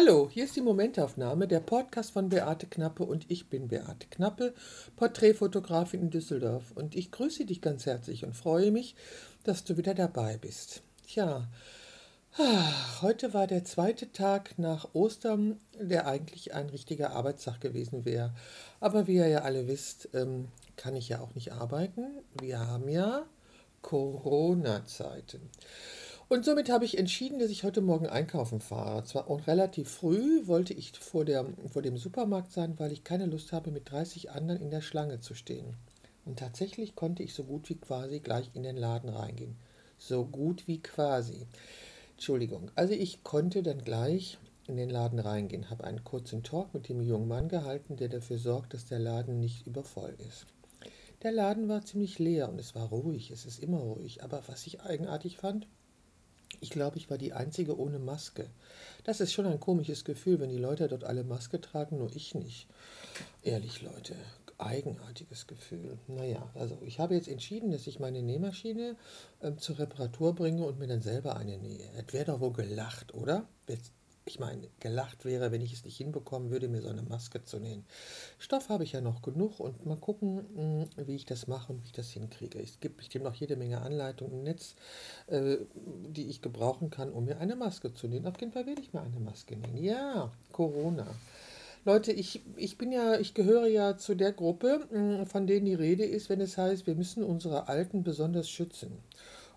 Hallo, hier ist die Momentaufnahme, der Podcast von Beate Knappe und ich bin Beate Knappe, Porträtfotografin in Düsseldorf und ich grüße dich ganz herzlich und freue mich, dass du wieder dabei bist. Tja, heute war der zweite Tag nach Ostern, der eigentlich ein richtiger Arbeitstag gewesen wäre. Aber wie ihr ja alle wisst, ähm, kann ich ja auch nicht arbeiten. Wir haben ja Corona-Zeiten. Und somit habe ich entschieden, dass ich heute Morgen einkaufen fahre. Zwar auch relativ früh wollte ich vor, der, vor dem Supermarkt sein, weil ich keine Lust habe, mit 30 anderen in der Schlange zu stehen. Und tatsächlich konnte ich so gut wie quasi gleich in den Laden reingehen. So gut wie quasi. Entschuldigung. Also ich konnte dann gleich in den Laden reingehen, habe einen kurzen Talk mit dem jungen Mann gehalten, der dafür sorgt, dass der Laden nicht übervoll ist. Der Laden war ziemlich leer und es war ruhig, es ist immer ruhig. Aber was ich eigenartig fand, ich glaube, ich war die Einzige ohne Maske. Das ist schon ein komisches Gefühl, wenn die Leute dort alle Maske tragen, nur ich nicht. Ehrlich, Leute, eigenartiges Gefühl. Naja, also ich habe jetzt entschieden, dass ich meine Nähmaschine ähm, zur Reparatur bringe und mir dann selber eine nähe. Es wäre doch wohl gelacht, oder? Jetzt ich meine, gelacht wäre, wenn ich es nicht hinbekommen würde, mir so eine Maske zu nähen. Stoff habe ich ja noch genug und mal gucken, hm, wie ich das mache und wie ich das hinkriege. Es gibt bestimmt noch jede Menge Anleitungen im Netz, äh, die ich gebrauchen kann, um mir eine Maske zu nähen. Auf jeden Fall werde ich mir eine Maske nähen. Ja, Corona. Leute, ich, ich bin ja, ich gehöre ja zu der Gruppe, hm, von denen die Rede ist, wenn es heißt, wir müssen unsere Alten besonders schützen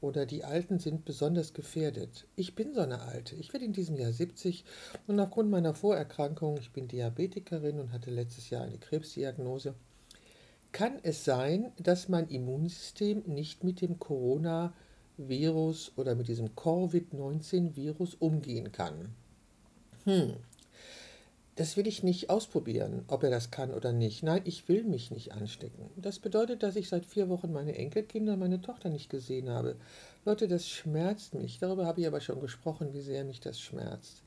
oder die Alten sind besonders gefährdet. Ich bin so eine Alte. Ich werde in diesem Jahr 70 und aufgrund meiner Vorerkrankung, ich bin Diabetikerin und hatte letztes Jahr eine Krebsdiagnose, kann es sein, dass mein Immunsystem nicht mit dem Coronavirus oder mit diesem Covid-19-Virus umgehen kann. Hm, das will ich nicht ausprobieren, ob er das kann oder nicht. Nein, ich will mich nicht anstecken. Das bedeutet, dass ich seit vier Wochen meine Enkelkinder, meine Tochter nicht gesehen habe. Leute, das schmerzt mich. Darüber habe ich aber schon gesprochen, wie sehr mich das schmerzt.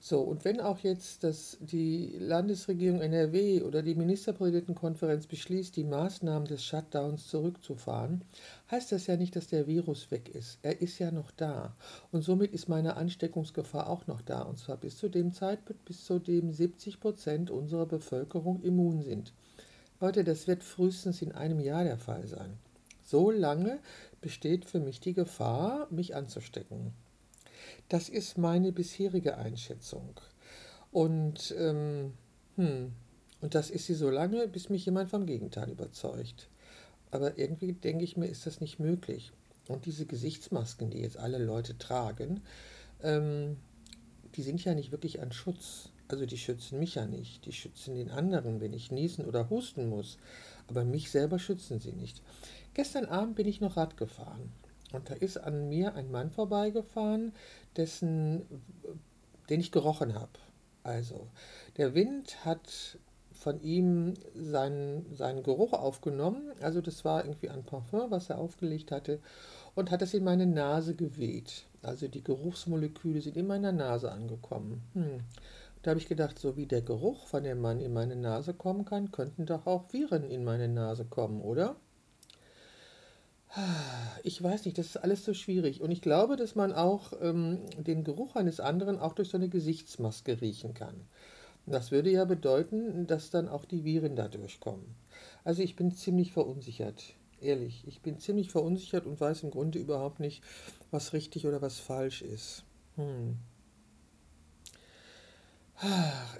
So, und wenn auch jetzt das, die Landesregierung NRW oder die Ministerpräsidentenkonferenz beschließt, die Maßnahmen des Shutdowns zurückzufahren, heißt das ja nicht, dass der Virus weg ist. Er ist ja noch da. Und somit ist meine Ansteckungsgefahr auch noch da. Und zwar bis zu dem Zeitpunkt, bis zu dem 70 Prozent unserer Bevölkerung immun sind. Leute, das wird frühestens in einem Jahr der Fall sein. So lange besteht für mich die Gefahr, mich anzustecken. Das ist meine bisherige Einschätzung. Und, ähm, hm, und das ist sie so lange, bis mich jemand vom Gegenteil überzeugt. Aber irgendwie denke ich mir, ist das nicht möglich. Und diese Gesichtsmasken, die jetzt alle Leute tragen, ähm, die sind ja nicht wirklich ein Schutz. Also die schützen mich ja nicht. Die schützen den anderen, wenn ich niesen oder husten muss. Aber mich selber schützen sie nicht. Gestern Abend bin ich noch Rad gefahren. Und da ist an mir ein Mann vorbeigefahren, dessen, den ich gerochen habe. Also, der Wind hat von ihm seinen, seinen Geruch aufgenommen. Also, das war irgendwie ein Parfum, was er aufgelegt hatte, und hat es in meine Nase geweht. Also, die Geruchsmoleküle sind in meiner Nase angekommen. Hm. Da habe ich gedacht, so wie der Geruch von dem Mann in meine Nase kommen kann, könnten doch auch Viren in meine Nase kommen, oder? Ich weiß nicht, das ist alles so schwierig. Und ich glaube, dass man auch ähm, den Geruch eines anderen auch durch so eine Gesichtsmaske riechen kann. Das würde ja bedeuten, dass dann auch die Viren da durchkommen. Also ich bin ziemlich verunsichert. Ehrlich, ich bin ziemlich verunsichert und weiß im Grunde überhaupt nicht, was richtig oder was falsch ist. Hm.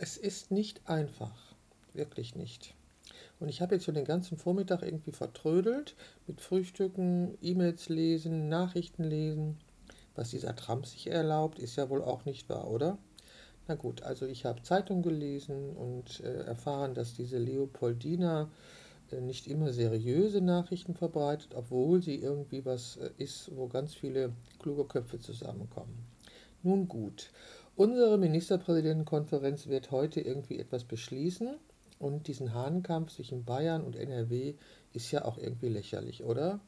Es ist nicht einfach. Wirklich nicht. Und ich habe jetzt schon den ganzen Vormittag irgendwie vertrödelt mit Frühstücken, E-Mails lesen, Nachrichten lesen. Was dieser Trump sich erlaubt, ist ja wohl auch nicht wahr, oder? Na gut, also ich habe Zeitung gelesen und äh, erfahren, dass diese Leopoldina äh, nicht immer seriöse Nachrichten verbreitet, obwohl sie irgendwie was äh, ist, wo ganz viele kluge Köpfe zusammenkommen. Nun gut, unsere Ministerpräsidentenkonferenz wird heute irgendwie etwas beschließen und diesen Hahnkampf zwischen Bayern und NRW ist ja auch irgendwie lächerlich, oder?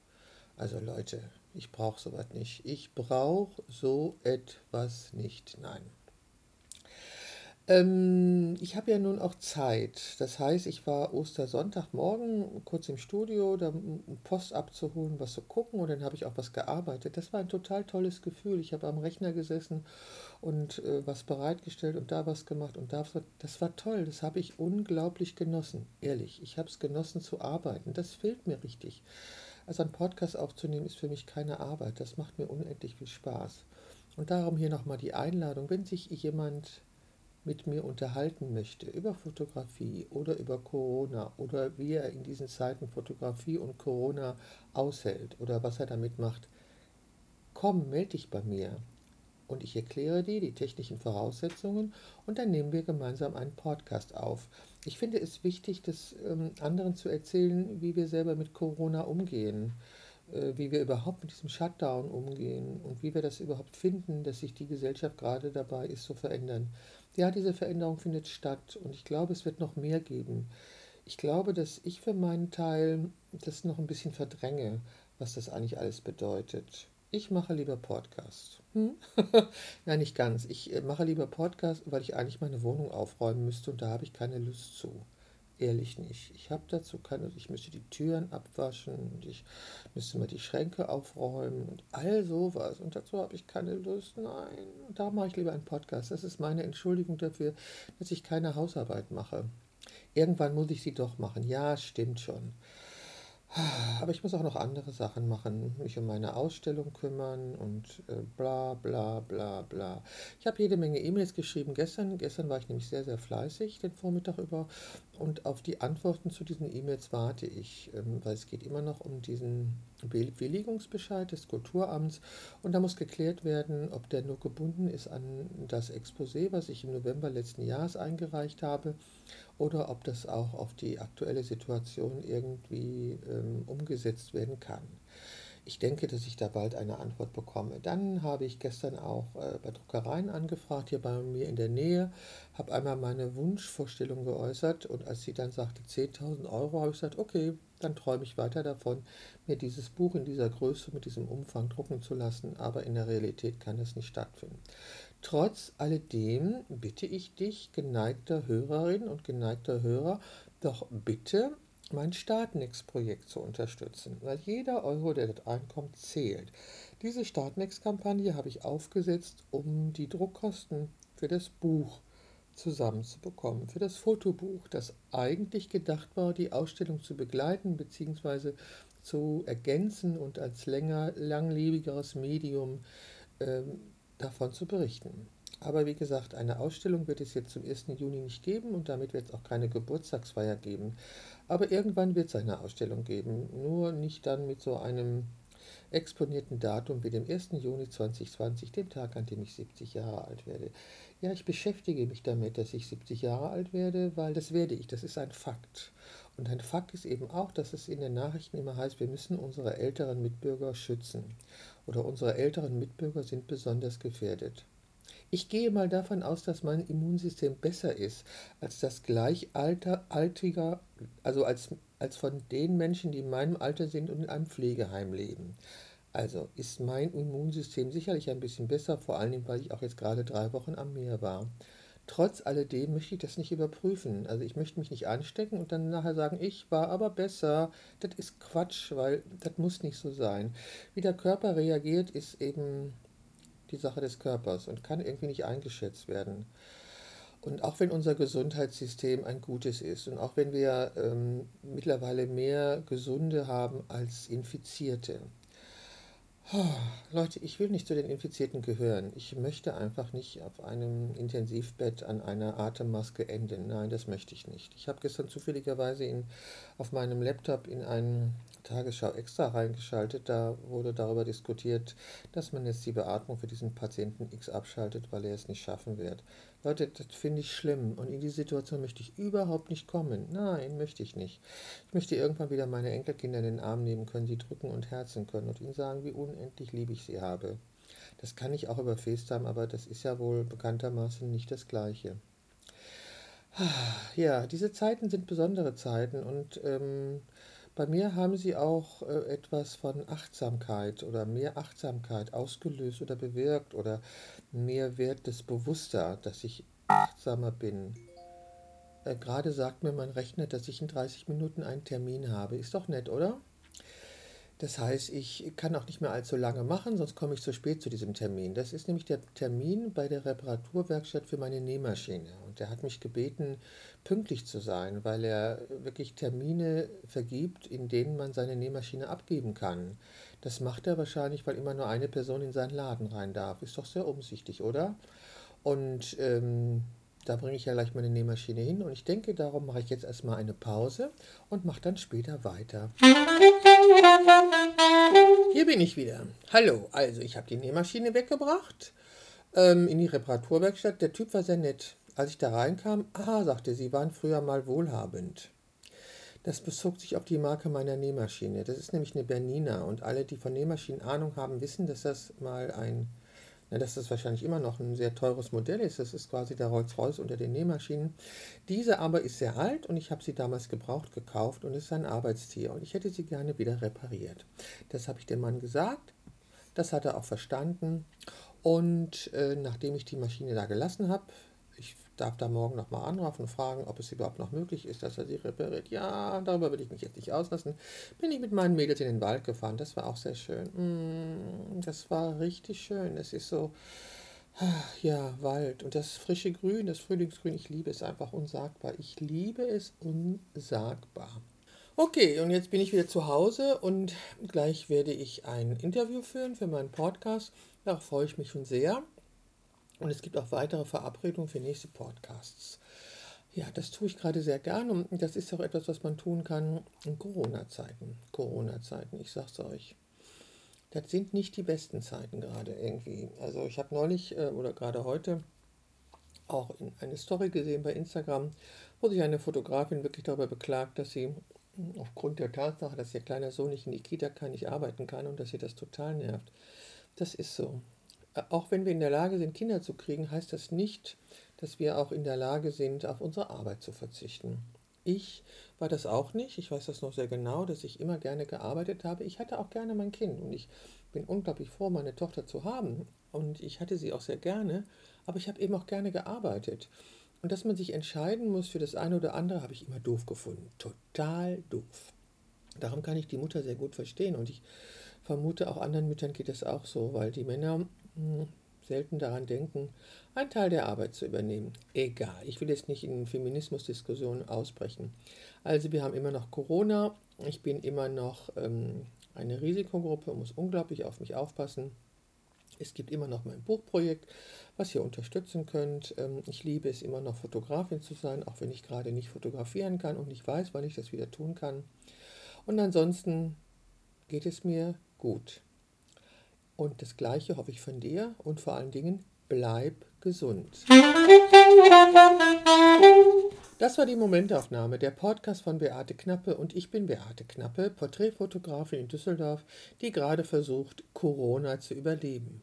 Also Leute, ich brauche sowas nicht. Ich brauche so etwas nicht. Nein. Ähm, ich habe ja nun auch Zeit. Das heißt, ich war Ostersonntagmorgen kurz im Studio, da Post abzuholen, was zu gucken und dann habe ich auch was gearbeitet. Das war ein total tolles Gefühl. Ich habe am Rechner gesessen und äh, was bereitgestellt und da was gemacht und da. Das war toll. Das habe ich unglaublich genossen. Ehrlich, ich habe es genossen zu arbeiten. Das fehlt mir richtig. Also einen Podcast aufzunehmen ist für mich keine Arbeit. Das macht mir unendlich viel Spaß. Und darum hier nochmal die Einladung, wenn sich jemand mit mir unterhalten möchte über Fotografie oder über Corona oder wie er in diesen Zeiten Fotografie und Corona aushält oder was er damit macht, komm, melde dich bei mir und ich erkläre dir die technischen Voraussetzungen und dann nehmen wir gemeinsam einen Podcast auf. Ich finde es wichtig, das ähm, anderen zu erzählen, wie wir selber mit Corona umgehen, äh, wie wir überhaupt mit diesem Shutdown umgehen und wie wir das überhaupt finden, dass sich die Gesellschaft gerade dabei ist zu verändern ja, diese Veränderung findet statt und ich glaube, es wird noch mehr geben. Ich glaube, dass ich für meinen Teil das noch ein bisschen verdränge, was das eigentlich alles bedeutet. Ich mache lieber Podcast. Hm? Nein, nicht ganz. Ich äh, mache lieber Podcast, weil ich eigentlich meine Wohnung aufräumen müsste und da habe ich keine Lust zu ehrlich nicht. Ich habe dazu keine, ich müsste die Türen abwaschen und ich müsste mal die Schränke aufräumen und all sowas. Und dazu habe ich keine Lust. Nein, da mache ich lieber einen Podcast. Das ist meine Entschuldigung dafür, dass ich keine Hausarbeit mache. Irgendwann muss ich sie doch machen. Ja, stimmt schon. Aber ich muss auch noch andere Sachen machen, mich um meine Ausstellung kümmern und äh, bla bla bla bla. Ich habe jede Menge E-Mails geschrieben gestern. Gestern war ich nämlich sehr, sehr fleißig den Vormittag über und auf die Antworten zu diesen E-Mails warte ich, ähm, weil es geht immer noch um diesen Bewilligungsbescheid des Kulturamts und da muss geklärt werden, ob der nur gebunden ist an das Exposé, was ich im November letzten Jahres eingereicht habe oder ob das auch auf die aktuelle Situation irgendwie ähm, umgesetzt werden kann. Ich denke, dass ich da bald eine Antwort bekomme. Dann habe ich gestern auch äh, bei Druckereien angefragt, hier bei mir in der Nähe, habe einmal meine Wunschvorstellung geäußert und als sie dann sagte 10.000 Euro, habe ich gesagt, okay, dann träume ich weiter davon, mir dieses Buch in dieser Größe, mit diesem Umfang drucken zu lassen, aber in der Realität kann es nicht stattfinden. Trotz alledem bitte ich dich, geneigter Hörerin und geneigter Hörer, doch bitte mein Startnext-Projekt zu unterstützen, weil jeder Euro, der dort einkommt, zählt. Diese Startnext-Kampagne habe ich aufgesetzt, um die Druckkosten für das Buch zusammenzubekommen, für das Fotobuch, das eigentlich gedacht war, die Ausstellung zu begleiten bzw. zu ergänzen und als länger, langlebigeres Medium ähm, davon zu berichten. Aber wie gesagt, eine Ausstellung wird es jetzt zum 1. Juni nicht geben und damit wird es auch keine Geburtstagsfeier geben. Aber irgendwann wird es eine Ausstellung geben, nur nicht dann mit so einem exponierten Datum wie dem 1. Juni 2020, dem Tag, an dem ich 70 Jahre alt werde. Ja, ich beschäftige mich damit, dass ich 70 Jahre alt werde, weil das werde ich, das ist ein Fakt. Und ein Fakt ist eben auch, dass es in den Nachrichten immer heißt, wir müssen unsere älteren Mitbürger schützen oder unsere älteren Mitbürger sind besonders gefährdet. Ich gehe mal davon aus, dass mein Immunsystem besser ist als das gleichaltriger, also als, als von den Menschen, die in meinem Alter sind und in einem Pflegeheim leben. Also ist mein Immunsystem sicherlich ein bisschen besser, vor allen Dingen, weil ich auch jetzt gerade drei Wochen am Meer war. Trotz alledem möchte ich das nicht überprüfen. Also ich möchte mich nicht anstecken und dann nachher sagen, ich war aber besser. Das ist Quatsch, weil das muss nicht so sein. Wie der Körper reagiert, ist eben die Sache des Körpers und kann irgendwie nicht eingeschätzt werden. Und auch wenn unser Gesundheitssystem ein gutes ist und auch wenn wir ähm, mittlerweile mehr Gesunde haben als Infizierte, Leute, ich will nicht zu den Infizierten gehören. Ich möchte einfach nicht auf einem Intensivbett an einer Atemmaske enden. Nein, das möchte ich nicht. Ich habe gestern zufälligerweise in, auf meinem Laptop in einen Tagesschau extra reingeschaltet. Da wurde darüber diskutiert, dass man jetzt die Beatmung für diesen Patienten X abschaltet, weil er es nicht schaffen wird. Leute, das finde ich schlimm und in die Situation möchte ich überhaupt nicht kommen. Nein, möchte ich nicht. Ich möchte irgendwann wieder meine Enkelkinder in den Arm nehmen können, sie drücken und herzen können und ihnen sagen, wie unendlich lieb ich sie habe. Das kann ich auch über FaceTime, aber das ist ja wohl bekanntermaßen nicht das Gleiche. Ja, diese Zeiten sind besondere Zeiten und ähm, bei mir haben sie auch äh, etwas von Achtsamkeit oder mehr Achtsamkeit ausgelöst oder bewirkt oder mehr wird es bewusster, dass ich achtsamer bin. Äh, Gerade sagt mir mein Rechner, dass ich in 30 Minuten einen Termin habe. Ist doch nett, oder? Das heißt, ich kann auch nicht mehr allzu lange machen, sonst komme ich zu spät zu diesem Termin. Das ist nämlich der Termin bei der Reparaturwerkstatt für meine Nähmaschine. Und er hat mich gebeten, pünktlich zu sein, weil er wirklich Termine vergibt, in denen man seine Nähmaschine abgeben kann. Das macht er wahrscheinlich, weil immer nur eine Person in seinen Laden rein darf. Ist doch sehr umsichtig, oder? Und ähm, da bringe ich ja gleich meine Nähmaschine hin und ich denke, darum mache ich jetzt erstmal eine Pause und mache dann später weiter. Hier bin ich wieder. Hallo, also ich habe die Nähmaschine weggebracht ähm, in die Reparaturwerkstatt. Der Typ war sehr nett. Als ich da reinkam, ah, sagte sie, waren früher mal wohlhabend. Das bezog sich auf die Marke meiner Nähmaschine. Das ist nämlich eine Bernina und alle, die von Nähmaschinen Ahnung haben, wissen, dass das mal ein na, dass das wahrscheinlich immer noch ein sehr teures Modell ist. Das ist quasi der Rolls-Royce unter den Nähmaschinen. Diese aber ist sehr alt und ich habe sie damals gebraucht gekauft und ist ein Arbeitstier und ich hätte sie gerne wieder repariert. Das habe ich dem Mann gesagt. Das hat er auch verstanden. Und äh, nachdem ich die Maschine da gelassen habe, darf da morgen nochmal anrufen und fragen, ob es überhaupt noch möglich ist, dass er sie repariert. Ja, darüber will ich mich jetzt nicht auslassen. Bin ich mit meinen Mädels in den Wald gefahren. Das war auch sehr schön. Mm, das war richtig schön. Es ist so, ja, Wald und das frische Grün, das Frühlingsgrün, ich liebe es einfach unsagbar. Ich liebe es unsagbar. Okay, und jetzt bin ich wieder zu Hause und gleich werde ich ein Interview führen für meinen Podcast. Darauf freue ich mich schon sehr. Und es gibt auch weitere Verabredungen für nächste Podcasts. Ja, das tue ich gerade sehr gern und das ist auch etwas, was man tun kann in Corona-Zeiten. Corona-Zeiten, ich sag's euch. Das sind nicht die besten Zeiten gerade irgendwie. Also ich habe neulich äh, oder gerade heute auch in eine Story gesehen bei Instagram, wo sich eine Fotografin wirklich darüber beklagt, dass sie aufgrund der Tatsache, dass ihr kleiner Sohn nicht in die Kita kann, nicht arbeiten kann und dass sie das total nervt. Das ist so auch wenn wir in der Lage sind, Kinder zu kriegen, heißt das nicht, dass wir auch in der Lage sind, auf unsere Arbeit zu verzichten. Ich war das auch nicht. Ich weiß das noch sehr genau, dass ich immer gerne gearbeitet habe. Ich hatte auch gerne mein Kind und ich bin unglaublich froh, meine Tochter zu haben. Und ich hatte sie auch sehr gerne, aber ich habe eben auch gerne gearbeitet. Und dass man sich entscheiden muss für das eine oder andere, habe ich immer doof gefunden. Total doof. Darum kann ich die Mutter sehr gut verstehen und ich vermute, auch anderen Müttern geht es auch so, weil die Männer hm, selten daran denken, einen Teil der Arbeit zu übernehmen. Egal, ich will jetzt nicht in Feminismusdiskussionen ausbrechen. Also wir haben immer noch Corona, ich bin immer noch ähm, eine Risikogruppe, muss unglaublich auf mich aufpassen. Es gibt immer noch mein Buchprojekt, was ihr unterstützen könnt. Ähm, ich liebe es immer noch Fotografin zu sein, auch wenn ich gerade nicht fotografieren kann und nicht weiß, wann ich das wieder tun kann. Und ansonsten geht es mir gut. Und das Gleiche hoffe ich von dir und vor allen Dingen, bleib gesund. Das war die Momentaufnahme, der Podcast von Beate Knappe und ich bin Beate Knappe, Porträtfotografin in Düsseldorf, die gerade versucht, Corona zu überleben.